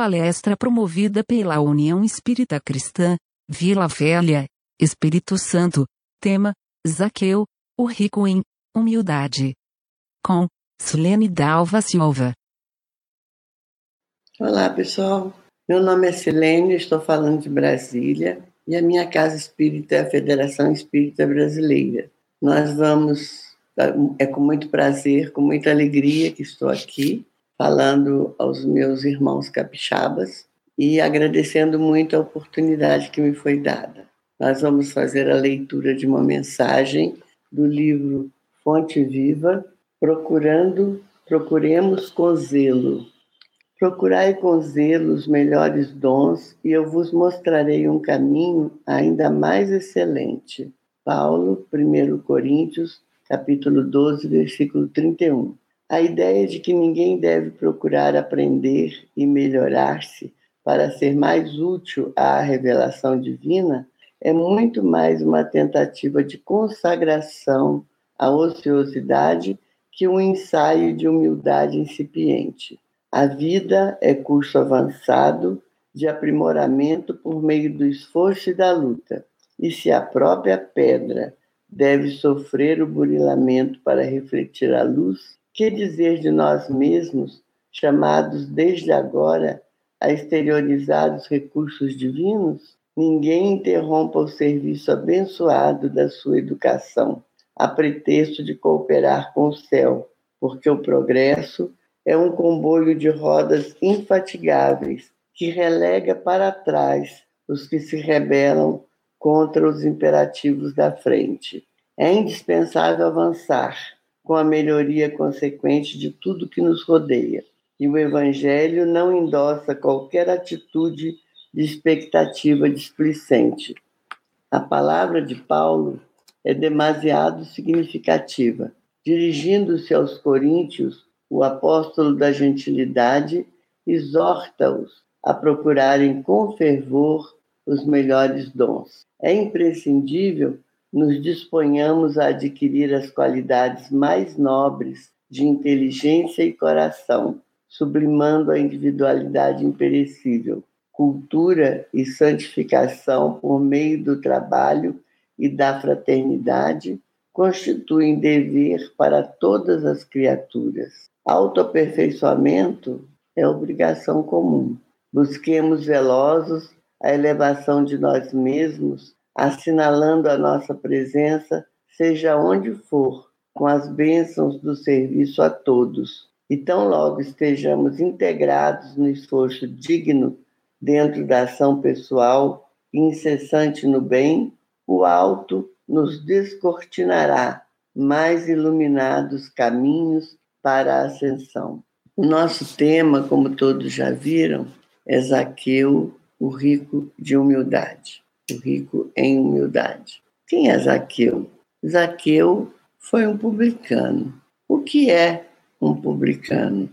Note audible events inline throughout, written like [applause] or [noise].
palestra promovida pela União Espírita Cristã, Vila Velha, Espírito Santo, tema, Zaqueu, o rico em humildade. Com Silene Dalva Silva. Olá, pessoal. Meu nome é Silene, estou falando de Brasília e a minha casa espírita é a Federação Espírita Brasileira. Nós vamos, é com muito prazer, com muita alegria que estou aqui falando aos meus irmãos capixabas e agradecendo muito a oportunidade que me foi dada. Nós vamos fazer a leitura de uma mensagem do livro Fonte Viva, procurando, procuremos com zelo. Procurai com zelo os melhores dons e eu vos mostrarei um caminho ainda mais excelente. Paulo, 1 Coríntios, capítulo 12, versículo 31. A ideia de que ninguém deve procurar aprender e melhorar-se para ser mais útil à revelação divina é muito mais uma tentativa de consagração à ociosidade que um ensaio de humildade incipiente. A vida é curso avançado de aprimoramento por meio do esforço e da luta. E se a própria pedra deve sofrer o burilamento para refletir a luz, que dizer de nós mesmos, chamados desde agora a exteriorizar os recursos divinos? Ninguém interrompa o serviço abençoado da sua educação, a pretexto de cooperar com o céu, porque o progresso é um comboio de rodas infatigáveis que relega para trás os que se rebelam contra os imperativos da frente. É indispensável avançar com a melhoria consequente de tudo que nos rodeia. E o Evangelho não endossa qualquer atitude de expectativa displicente. A palavra de Paulo é demasiado significativa. Dirigindo-se aos coríntios, o apóstolo da gentilidade exorta-os a procurarem com fervor os melhores dons. É imprescindível nos disponhamos a adquirir as qualidades mais nobres de inteligência e coração, sublimando a individualidade imperecível, cultura e santificação por meio do trabalho e da fraternidade constituem dever para todas as criaturas. Autoaperfeiçoamento é obrigação comum. Busquemos velosos a elevação de nós mesmos assinalando a nossa presença, seja onde for, com as bênçãos do serviço a todos. E tão logo estejamos integrados no esforço digno dentro da ação pessoal incessante no bem, o alto nos descortinará mais iluminados caminhos para a ascensão. O nosso tema, como todos já viram, é Zaqueu, o rico de humildade o rico em humildade. Quem é Zaqueu? Zaqueu foi um publicano. O que é um publicano?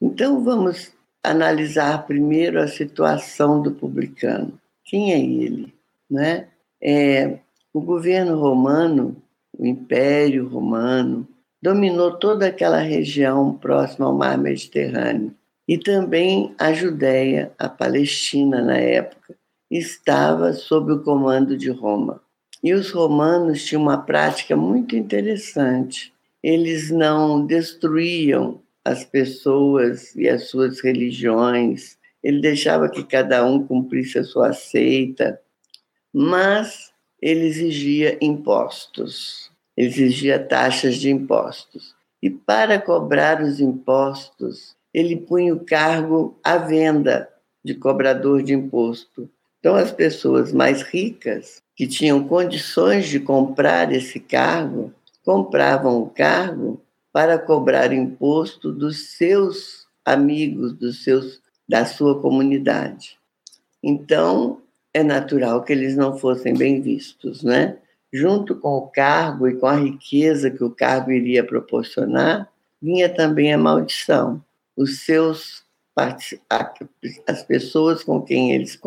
Então vamos analisar primeiro a situação do publicano. Quem é ele? Né? É, o governo romano, o Império Romano, dominou toda aquela região próxima ao mar Mediterrâneo e também a Judéia, a Palestina na época, estava sob o comando de Roma. E os romanos tinham uma prática muito interessante. Eles não destruíam as pessoas e as suas religiões, ele deixava que cada um cumprisse a sua seita, mas ele exigia impostos, ele exigia taxas de impostos. E para cobrar os impostos, ele punha o cargo à venda de cobrador de imposto. Então, as pessoas mais ricas, que tinham condições de comprar esse cargo, compravam o cargo para cobrar imposto dos seus amigos, dos seus da sua comunidade. Então, é natural que eles não fossem bem vistos, né? Junto com o cargo e com a riqueza que o cargo iria proporcionar, vinha também a maldição. Os seus as pessoas com quem eles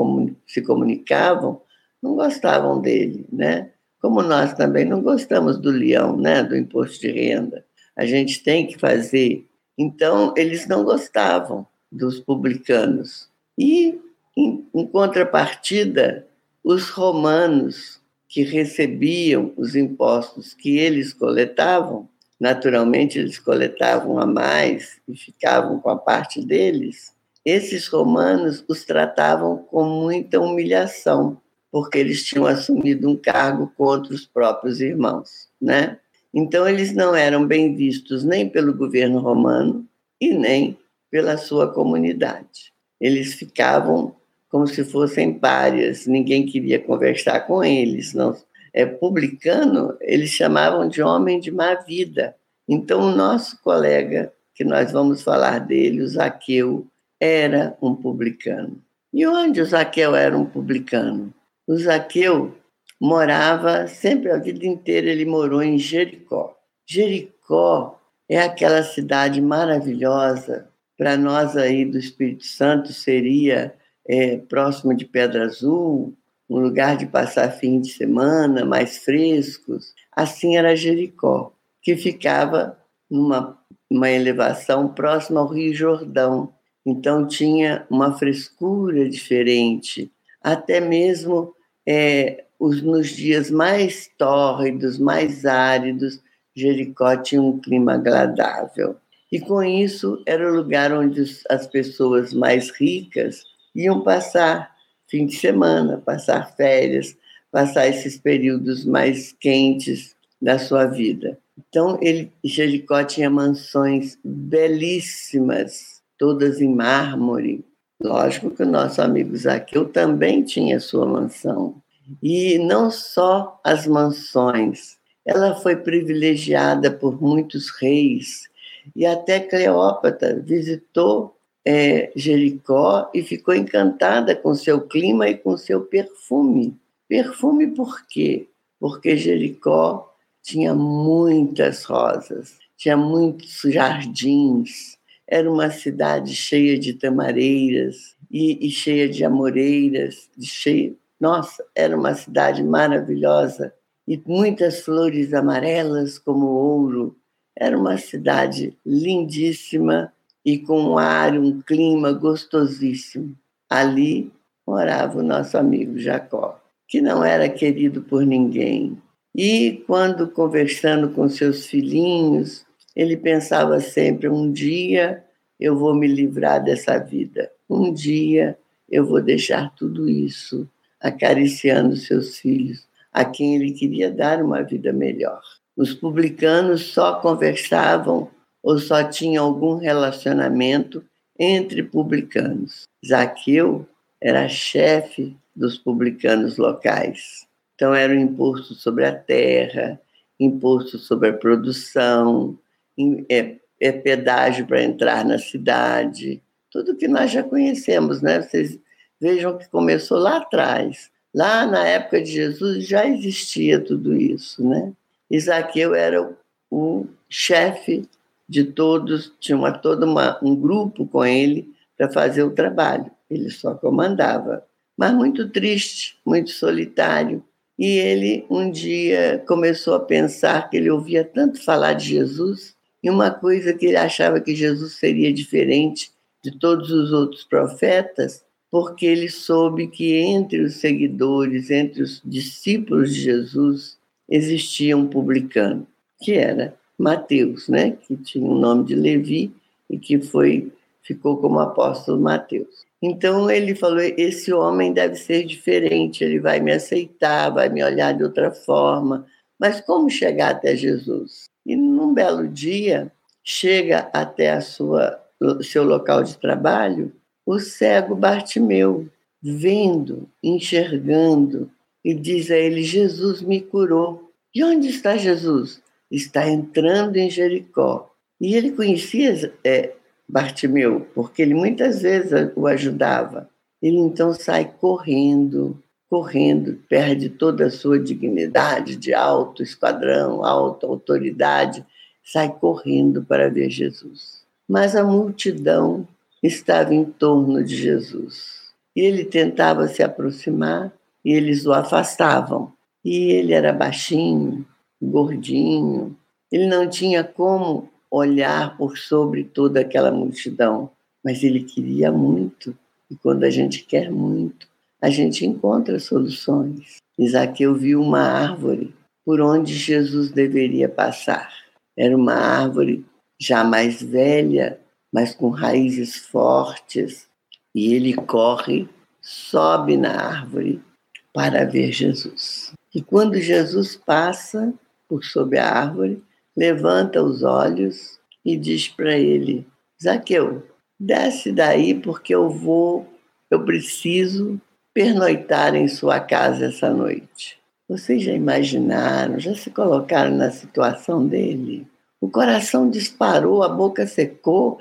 se comunicavam não gostavam dele, né? Como nós também não gostamos do leão, né? Do imposto de renda. A gente tem que fazer. Então, eles não gostavam dos publicanos. E, em, em contrapartida, os romanos que recebiam os impostos que eles coletavam, naturalmente eles coletavam a mais e ficavam com a parte deles, esses romanos os tratavam com muita humilhação, porque eles tinham assumido um cargo contra os próprios irmãos, né? Então eles não eram bem vistos nem pelo governo romano e nem pela sua comunidade. Eles ficavam como se fossem párias, ninguém queria conversar com eles. Não, é publicano, eles chamavam de homem de má vida. Então o nosso colega, que nós vamos falar dele, o Zaqueu, era um publicano. E onde o Zaqueu era um publicano? O Zaqueu morava, sempre a vida inteira ele morou em Jericó. Jericó é aquela cidade maravilhosa, para nós aí do Espírito Santo seria é, próximo de Pedra Azul, um lugar de passar fim de semana, mais frescos. Assim era Jericó, que ficava numa uma elevação próxima ao Rio Jordão. Então tinha uma frescura diferente, até mesmo é, os, nos dias mais tórridos, mais áridos, Jericó tinha um clima agradável. E com isso era o lugar onde as pessoas mais ricas iam passar fim de semana, passar férias, passar esses períodos mais quentes da sua vida. Então, ele, Jericó tinha mansões belíssimas, todas em mármore. Lógico que o nosso amigo Zaqueu também tinha sua mansão. E não só as mansões, ela foi privilegiada por muitos reis e até Cleópatra visitou é, Jericó e ficou encantada com seu clima e com seu perfume. Perfume por quê? Porque Jericó tinha muitas rosas, tinha muitos jardins, era uma cidade cheia de tamareiras e, e cheia de amoreiras, de cheia, nossa, era uma cidade maravilhosa e muitas flores amarelas como ouro. Era uma cidade lindíssima e com um ar, um clima gostosíssimo. Ali morava o nosso amigo Jacó, que não era querido por ninguém. E quando conversando com seus filhinhos, ele pensava sempre: um dia eu vou me livrar dessa vida, um dia eu vou deixar tudo isso acariciando seus filhos, a quem ele queria dar uma vida melhor. Os publicanos só conversavam ou só tinham algum relacionamento entre publicanos. Zaqueu era chefe dos publicanos locais. Então, era o imposto sobre a terra, imposto sobre a produção, é, é pedágio para entrar na cidade, tudo que nós já conhecemos, né? Vocês Vejam que começou lá atrás. Lá na época de Jesus já existia tudo isso, né? Isaqueu era o, o chefe de todos, tinha uma, todo uma, um grupo com ele para fazer o trabalho. Ele só comandava. Mas muito triste, muito solitário. E ele um dia começou a pensar que ele ouvia tanto falar de Jesus e uma coisa que ele achava que Jesus seria diferente de todos os outros profetas porque ele soube que entre os seguidores, entre os discípulos de Jesus, existia um publicano, que era Mateus, né? que tinha o nome de Levi e que foi ficou como apóstolo Mateus. Então ele falou: esse homem deve ser diferente, ele vai me aceitar, vai me olhar de outra forma. Mas como chegar até Jesus? E num belo dia chega até a sua seu local de trabalho o cego Bartimeu, vendo, enxergando, e diz a ele: Jesus me curou. E onde está Jesus? Está entrando em Jericó. E ele conhecia é, Bartimeu, porque ele muitas vezes o ajudava. Ele então sai correndo, correndo, perde toda a sua dignidade de alto esquadrão, alta autoridade, sai correndo para ver Jesus. Mas a multidão estava em torno de Jesus. E ele tentava se aproximar e eles o afastavam. E ele era baixinho, gordinho, ele não tinha como olhar por sobre toda aquela multidão, mas ele queria muito E quando a gente quer muito, a gente encontra soluções. Isaqueu viu uma árvore por onde Jesus deveria passar. Era uma árvore já mais velha, mas com raízes fortes, e ele corre, sobe na árvore para ver Jesus. E quando Jesus passa por sob a árvore, levanta os olhos e diz para ele: Zaqueu, desce daí porque eu vou, eu preciso pernoitar em sua casa essa noite. Vocês já imaginaram, já se colocaram na situação dele? O coração disparou, a boca secou,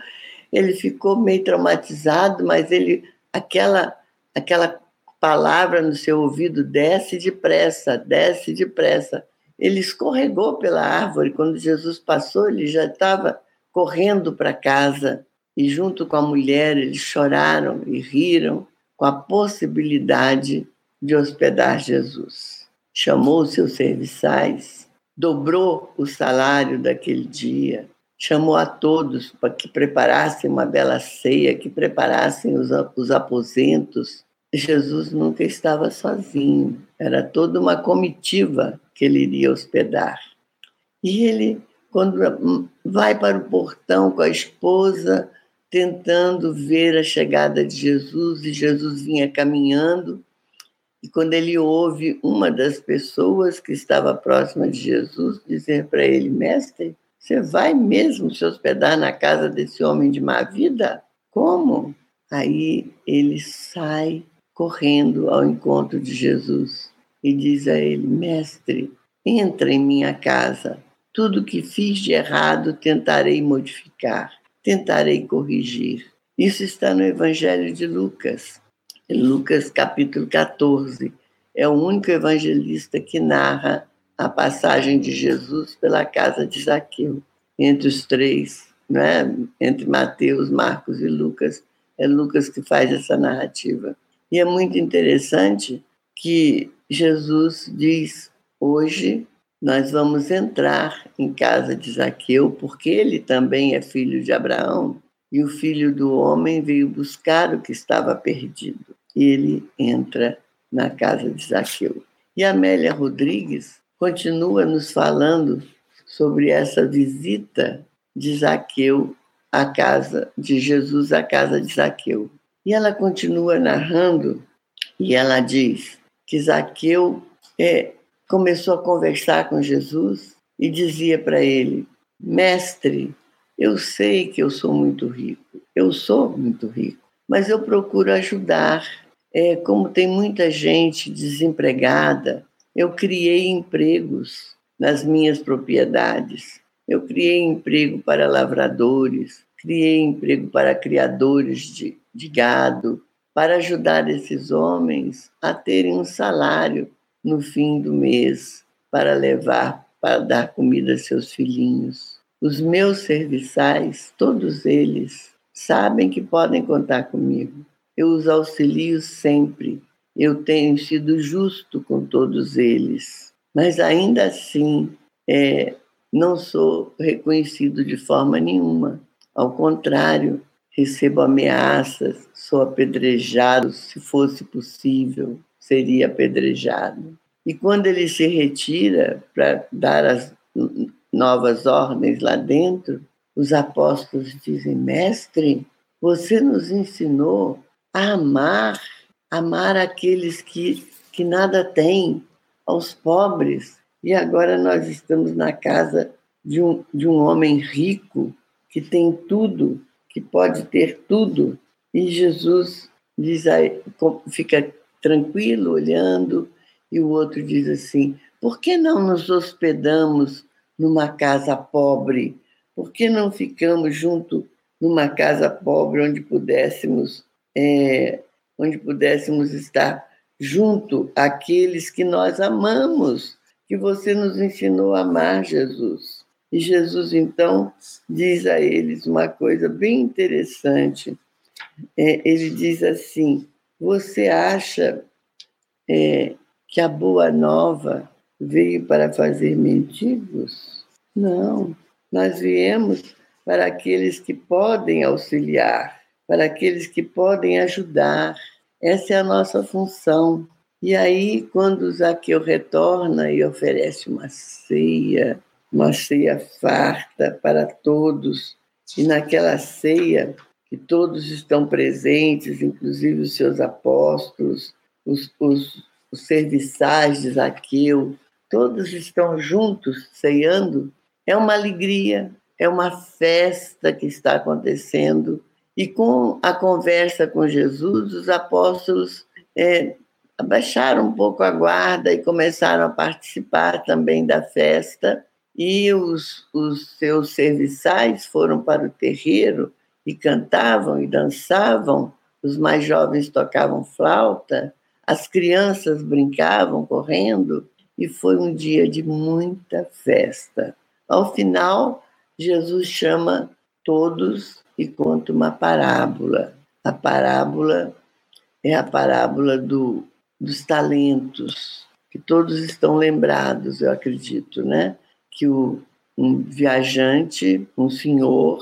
ele ficou meio traumatizado, mas ele aquela aquela palavra no seu ouvido desce depressa, desce depressa. Ele escorregou pela árvore quando Jesus passou, ele já estava correndo para casa e junto com a mulher eles choraram e riram com a possibilidade de hospedar Jesus. Chamou os seus serviçais, dobrou o salário daquele dia, chamou a todos para que preparassem uma bela ceia, que preparassem os, os aposentos. Jesus nunca estava sozinho, era toda uma comitiva que ele iria hospedar. E ele, quando vai para o portão com a esposa, tentando ver a chegada de Jesus, e Jesus vinha caminhando, e quando ele ouve uma das pessoas que estava próxima de Jesus dizer para ele: Mestre, você vai mesmo se hospedar na casa desse homem de má vida? Como? Aí ele sai correndo ao encontro de Jesus e diz a ele: Mestre, entra em minha casa. Tudo que fiz de errado tentarei modificar, tentarei corrigir. Isso está no Evangelho de Lucas, Lucas capítulo 14. É o único evangelista que narra a passagem de Jesus pela casa de Zaqueu. Entre os três, né? entre Mateus, Marcos e Lucas, é Lucas que faz essa narrativa. E é muito interessante que Jesus diz: hoje nós vamos entrar em casa de Zaqueu, porque ele também é filho de Abraão, e o filho do homem veio buscar o que estava perdido. E ele entra na casa de Zaqueu. E Amélia Rodrigues continua nos falando sobre essa visita de Zaqueu à casa de Jesus à casa de Zaqueu. E ela continua narrando e ela diz que Zaqueu é, começou a conversar com Jesus e dizia para ele: Mestre, eu sei que eu sou muito rico, eu sou muito rico, mas eu procuro ajudar. É, como tem muita gente desempregada, eu criei empregos nas minhas propriedades. Eu criei emprego para lavradores, criei emprego para criadores de, de gado, para ajudar esses homens a terem um salário no fim do mês para levar, para dar comida a seus filhinhos. Os meus serviçais, todos eles, sabem que podem contar comigo. Eu os auxilio sempre eu tenho sido justo com todos eles, mas ainda assim é, não sou reconhecido de forma nenhuma. Ao contrário, recebo ameaças, sou apedrejado, se fosse possível, seria apedrejado. E quando ele se retira para dar as novas ordens lá dentro, os apóstolos dizem: Mestre, você nos ensinou a amar amar aqueles que, que nada têm, aos pobres. E agora nós estamos na casa de um, de um homem rico que tem tudo, que pode ter tudo. E Jesus diz aí, fica tranquilo olhando, e o outro diz assim: por que não nos hospedamos numa casa pobre? Por que não ficamos junto numa casa pobre onde pudéssemos é, onde pudéssemos estar junto àqueles que nós amamos, que você nos ensinou a amar, Jesus. E Jesus, então, diz a eles uma coisa bem interessante. É, ele diz assim: Você acha é, que a boa nova veio para fazer mendigos? Não, nós viemos para aqueles que podem auxiliar para aqueles que podem ajudar. Essa é a nossa função. E aí, quando Zaqueu retorna e oferece uma ceia, uma ceia farta para todos, e naquela ceia que todos estão presentes, inclusive os seus apóstolos, os, os, os serviçais de Zaqueu, todos estão juntos ceando, é uma alegria, é uma festa que está acontecendo. E com a conversa com Jesus, os apóstolos é, abaixaram um pouco a guarda e começaram a participar também da festa. E os, os seus serviçais foram para o terreiro e cantavam e dançavam. Os mais jovens tocavam flauta, as crianças brincavam correndo, e foi um dia de muita festa. Ao final, Jesus chama todos e conta uma parábola. A parábola é a parábola do, dos talentos, que todos estão lembrados, eu acredito, né? Que o, um viajante, um senhor,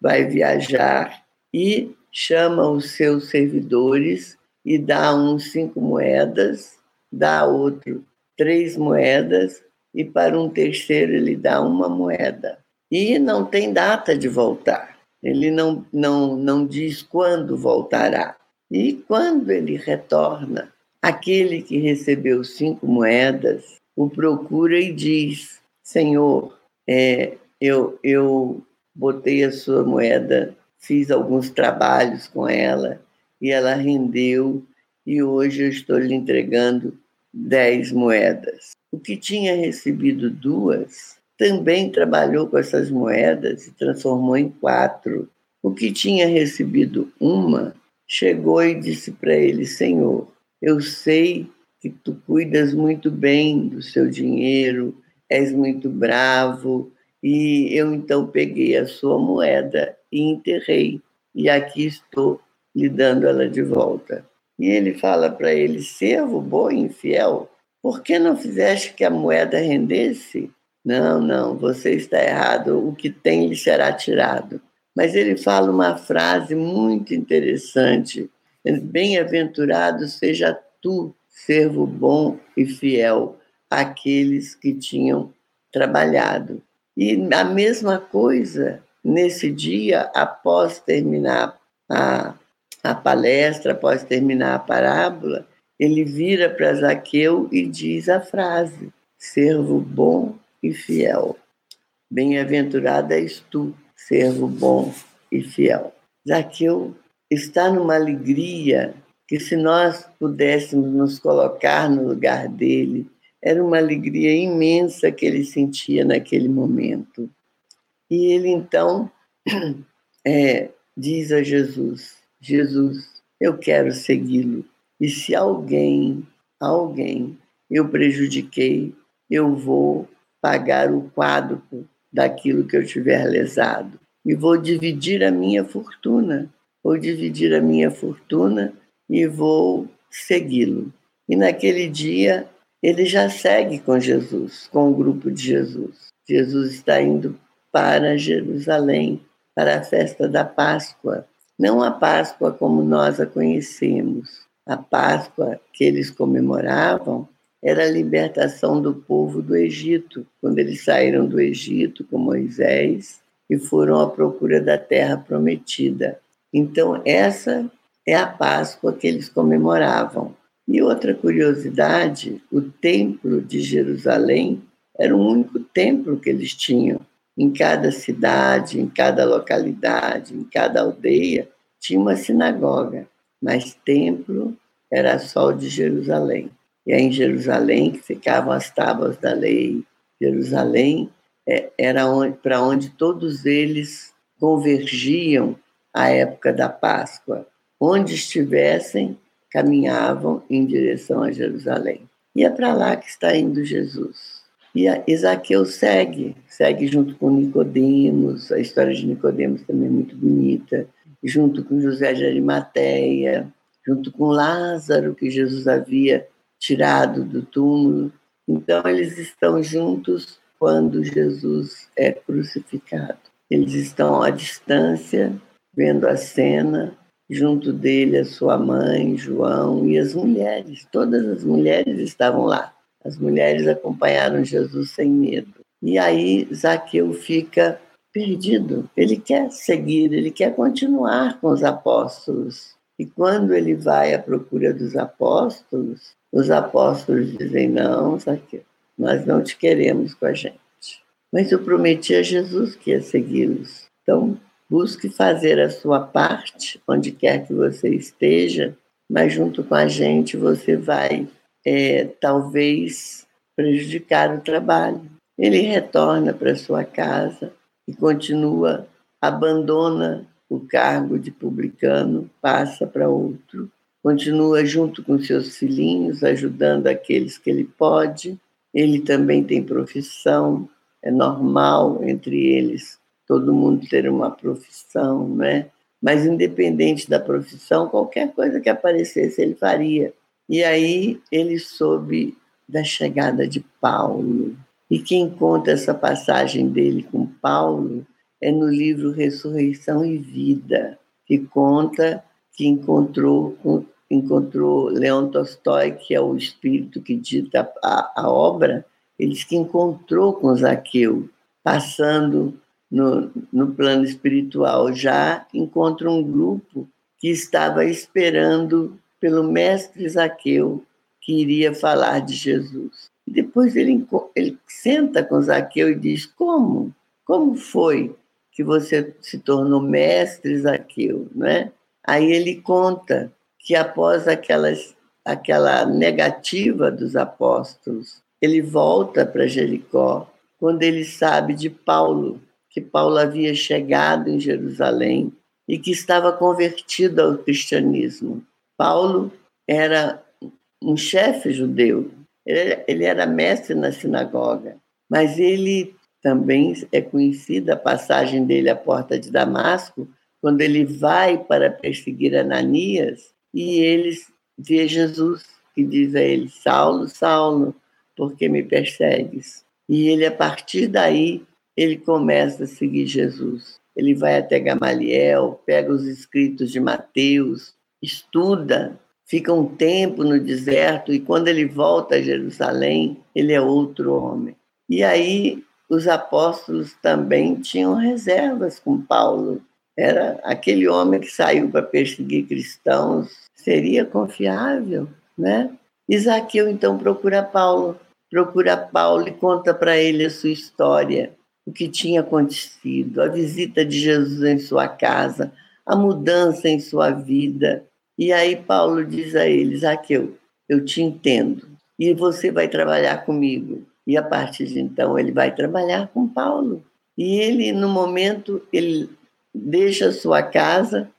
vai viajar e chama os seus servidores e dá uns cinco moedas, dá outro três moedas e para um terceiro ele dá uma moeda. E não tem data de voltar. Ele não, não, não diz quando voltará. E quando ele retorna, aquele que recebeu cinco moedas o procura e diz: Senhor, é, eu, eu botei a sua moeda, fiz alguns trabalhos com ela e ela rendeu, e hoje eu estou lhe entregando dez moedas. O que tinha recebido duas também trabalhou com essas moedas e transformou em quatro. O que tinha recebido uma chegou e disse para ele: Senhor, eu sei que tu cuidas muito bem do seu dinheiro, és muito bravo, e eu então peguei a sua moeda e enterrei, e aqui estou lhe dando ela de volta. E ele fala para ele: servo bom e infiel, por que não fizeste que a moeda rendesse? Não, não, você está errado, o que tem lhe será tirado. Mas ele fala uma frase muito interessante: Bem-aventurado seja tu, servo bom e fiel, aqueles que tinham trabalhado. E a mesma coisa nesse dia, após terminar a a palestra, após terminar a parábola, ele vira para Zaqueu e diz a frase: servo bom e fiel. Bem-aventurado és tu, servo bom e fiel. Zaqueu está numa alegria que, se nós pudéssemos nos colocar no lugar dele, era uma alegria imensa que ele sentia naquele momento. E ele então [clears throat] é, diz a Jesus: Jesus, eu quero segui-lo. E se alguém, alguém eu prejudiquei, eu vou pagar o quádruplo daquilo que eu tiver lesado. E vou dividir a minha fortuna. Vou dividir a minha fortuna e vou segui-lo. E naquele dia, ele já segue com Jesus, com o grupo de Jesus. Jesus está indo para Jerusalém, para a festa da Páscoa. Não a Páscoa como nós a conhecemos. A Páscoa que eles comemoravam era a libertação do povo do Egito, quando eles saíram do Egito com Moisés e foram à procura da terra prometida. Então, essa é a Páscoa que eles comemoravam. E outra curiosidade: o Templo de Jerusalém era o único templo que eles tinham em cada cidade, em cada localidade, em cada aldeia, tinha uma sinagoga, mas templo era só o de Jerusalém. E é em Jerusalém que ficavam as tábuas da lei. Jerusalém é, era para onde todos eles convergiam à época da Páscoa. Onde estivessem, caminhavam em direção a Jerusalém. E é para lá que está indo Jesus. E Isaqueu segue, segue junto com Nicodemos, a história de Nicodemos também é muito bonita, junto com José de Arimateia, junto com Lázaro, que Jesus havia tirado do túmulo. Então, eles estão juntos quando Jesus é crucificado. Eles estão à distância, vendo a cena, junto dele a sua mãe, João e as mulheres. Todas as mulheres estavam lá. As mulheres acompanharam Jesus sem medo. E aí Zaqueu fica perdido. Ele quer seguir, ele quer continuar com os apóstolos. E quando ele vai à procura dos apóstolos, os apóstolos dizem: Não, Zaqueu, nós não te queremos com a gente. Mas eu prometi a Jesus que ia segui-los. Então, busque fazer a sua parte, onde quer que você esteja, mas junto com a gente você vai, é, talvez, prejudicar o trabalho. Ele retorna para sua casa e continua, abandona o cargo de publicano, passa para outro, continua junto com seus filhinhos, ajudando aqueles que ele pode. Ele também tem profissão, é normal entre eles todo mundo ter uma profissão, né? Mas independente da profissão, qualquer coisa que aparecesse ele faria. E aí ele soube da chegada de Paulo. E quem conta essa passagem dele com Paulo é no livro Ressurreição e Vida, que conta que encontrou encontrou Leon Tolstói, que é o espírito que dita a, a obra, ele disse que encontrou com Zaqueu, passando no, no plano espiritual. Já encontra um grupo que estava esperando pelo mestre Zaqueu, que iria falar de Jesus. Depois ele, ele senta com Zaqueu e diz: Como? Como foi que você se tornou mestre Zaqueu? Né? Aí ele conta que após aquelas, aquela negativa dos apóstolos, ele volta para Jericó quando ele sabe de Paulo, que Paulo havia chegado em Jerusalém e que estava convertido ao cristianismo. Paulo era um chefe judeu, ele era mestre na sinagoga, mas ele também é conhecida a passagem dele à porta de Damasco, quando ele vai para perseguir Ananias e eles vê Jesus e diz a ele: Saulo, Saulo, por que me persegues? E ele, a partir daí, ele começa a seguir Jesus. Ele vai até Gamaliel, pega os escritos de Mateus, estuda, fica um tempo no deserto e quando ele volta a Jerusalém, ele é outro homem. E aí os apóstolos também tinham reservas com Paulo. Era aquele homem que saiu para perseguir cristãos, seria confiável, né? Isaqueu então procura Paulo, procura Paulo e conta para ele a sua história o que tinha acontecido, a visita de Jesus em sua casa, a mudança em sua vida. E aí Paulo diz a eles: Zaqueu, eu te entendo e você vai trabalhar comigo. E a partir de então ele vai trabalhar com Paulo. E ele, no momento, ele deixa sua casa,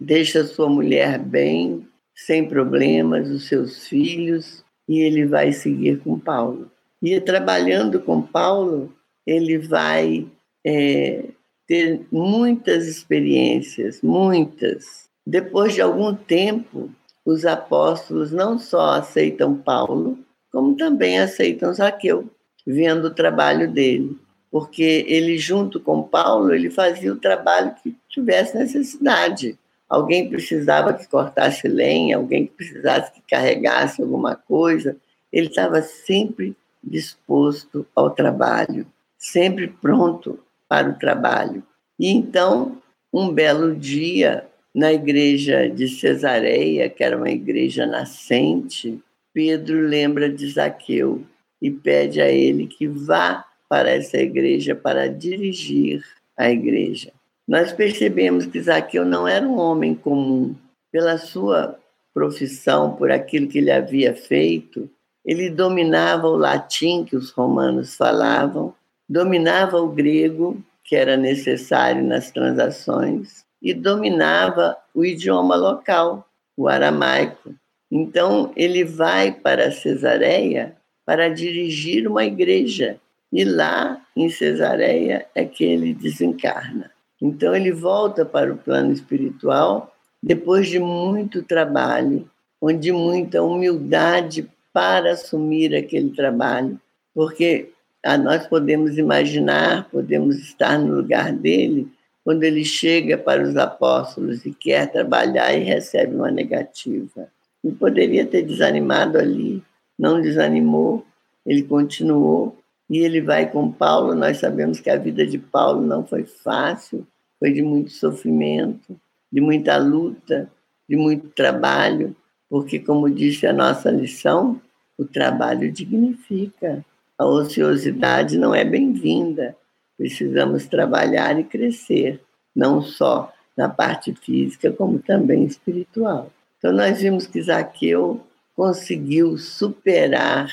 deixa sua mulher bem, sem problemas, os seus filhos, e ele vai seguir com Paulo. E trabalhando com Paulo, ele vai é, ter muitas experiências, muitas. Depois de algum tempo, os apóstolos não só aceitam Paulo, como também aceitam Zaqueu, vendo o trabalho dele, porque ele junto com Paulo ele fazia o trabalho que tivesse necessidade. Alguém precisava que cortasse lenha, alguém que precisasse que carregasse alguma coisa, ele estava sempre disposto ao trabalho sempre pronto para o trabalho. E então, um belo dia, na igreja de Cesareia, que era uma igreja nascente, Pedro lembra de Zaqueu e pede a ele que vá para essa igreja para dirigir a igreja. Nós percebemos que Zaqueu não era um homem comum. Pela sua profissão, por aquilo que ele havia feito, ele dominava o latim que os romanos falavam, dominava o grego, que era necessário nas transações, e dominava o idioma local, o aramaico. Então, ele vai para Cesareia para dirigir uma igreja. E lá, em Cesareia, é que ele desencarna. Então, ele volta para o plano espiritual depois de muito trabalho, onde muita humildade para assumir aquele trabalho, porque nós podemos imaginar, podemos estar no lugar dele, quando ele chega para os apóstolos e quer trabalhar e recebe uma negativa. Ele poderia ter desanimado ali, não desanimou, ele continuou e ele vai com Paulo. Nós sabemos que a vida de Paulo não foi fácil, foi de muito sofrimento, de muita luta, de muito trabalho, porque, como disse a nossa lição, o trabalho dignifica. A ociosidade não é bem-vinda. Precisamos trabalhar e crescer, não só na parte física, como também espiritual. Então, nós vimos que Zaqueu conseguiu superar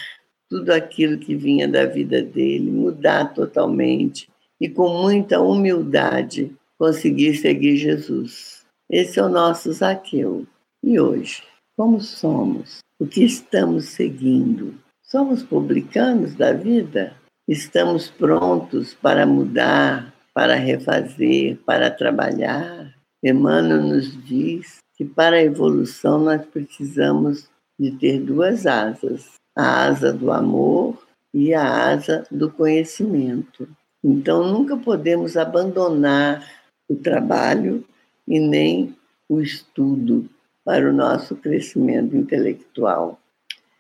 tudo aquilo que vinha da vida dele, mudar totalmente e, com muita humildade, conseguir seguir Jesus. Esse é o nosso Zaqueu. E hoje, como somos? O que estamos seguindo? Somos publicanos da vida? Estamos prontos para mudar, para refazer, para trabalhar? Emmanuel nos diz que para a evolução nós precisamos de ter duas asas: a asa do amor e a asa do conhecimento. Então nunca podemos abandonar o trabalho e nem o estudo para o nosso crescimento intelectual.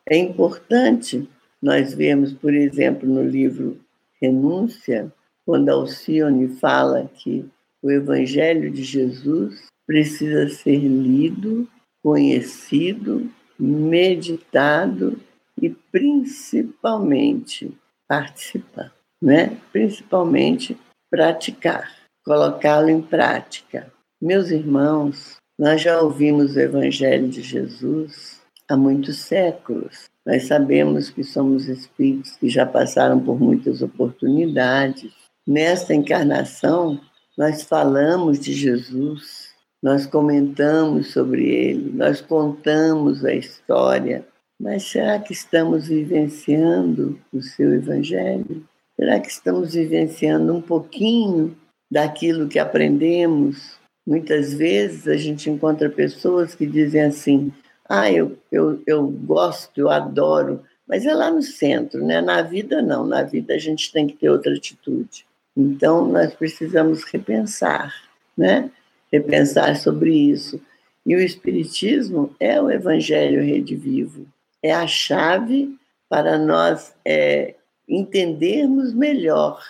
É importante nós vemos, por exemplo, no livro Renúncia, quando Alcione fala que o Evangelho de Jesus precisa ser lido, conhecido, meditado e principalmente participar, né? Principalmente praticar, colocá-lo em prática. Meus irmãos, nós já ouvimos o Evangelho de Jesus há muitos séculos. Nós sabemos que somos espíritos que já passaram por muitas oportunidades. Nesta encarnação, nós falamos de Jesus, nós comentamos sobre ele, nós contamos a história. Mas será que estamos vivenciando o seu Evangelho? Será que estamos vivenciando um pouquinho daquilo que aprendemos Muitas vezes a gente encontra pessoas que dizem assim: ah, eu, eu, eu gosto, eu adoro, mas é lá no centro, né? Na vida, não. Na vida a gente tem que ter outra atitude. Então, nós precisamos repensar, né? Repensar sobre isso. E o Espiritismo é o Evangelho redivivo, é a chave para nós é, entendermos melhor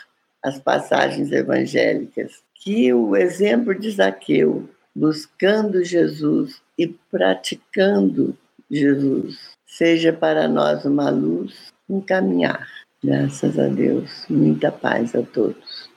as passagens evangélicas que o exemplo de Zaqueu, buscando Jesus e praticando Jesus, seja para nós uma luz, um caminhar. Graças a Deus. Muita paz a todos.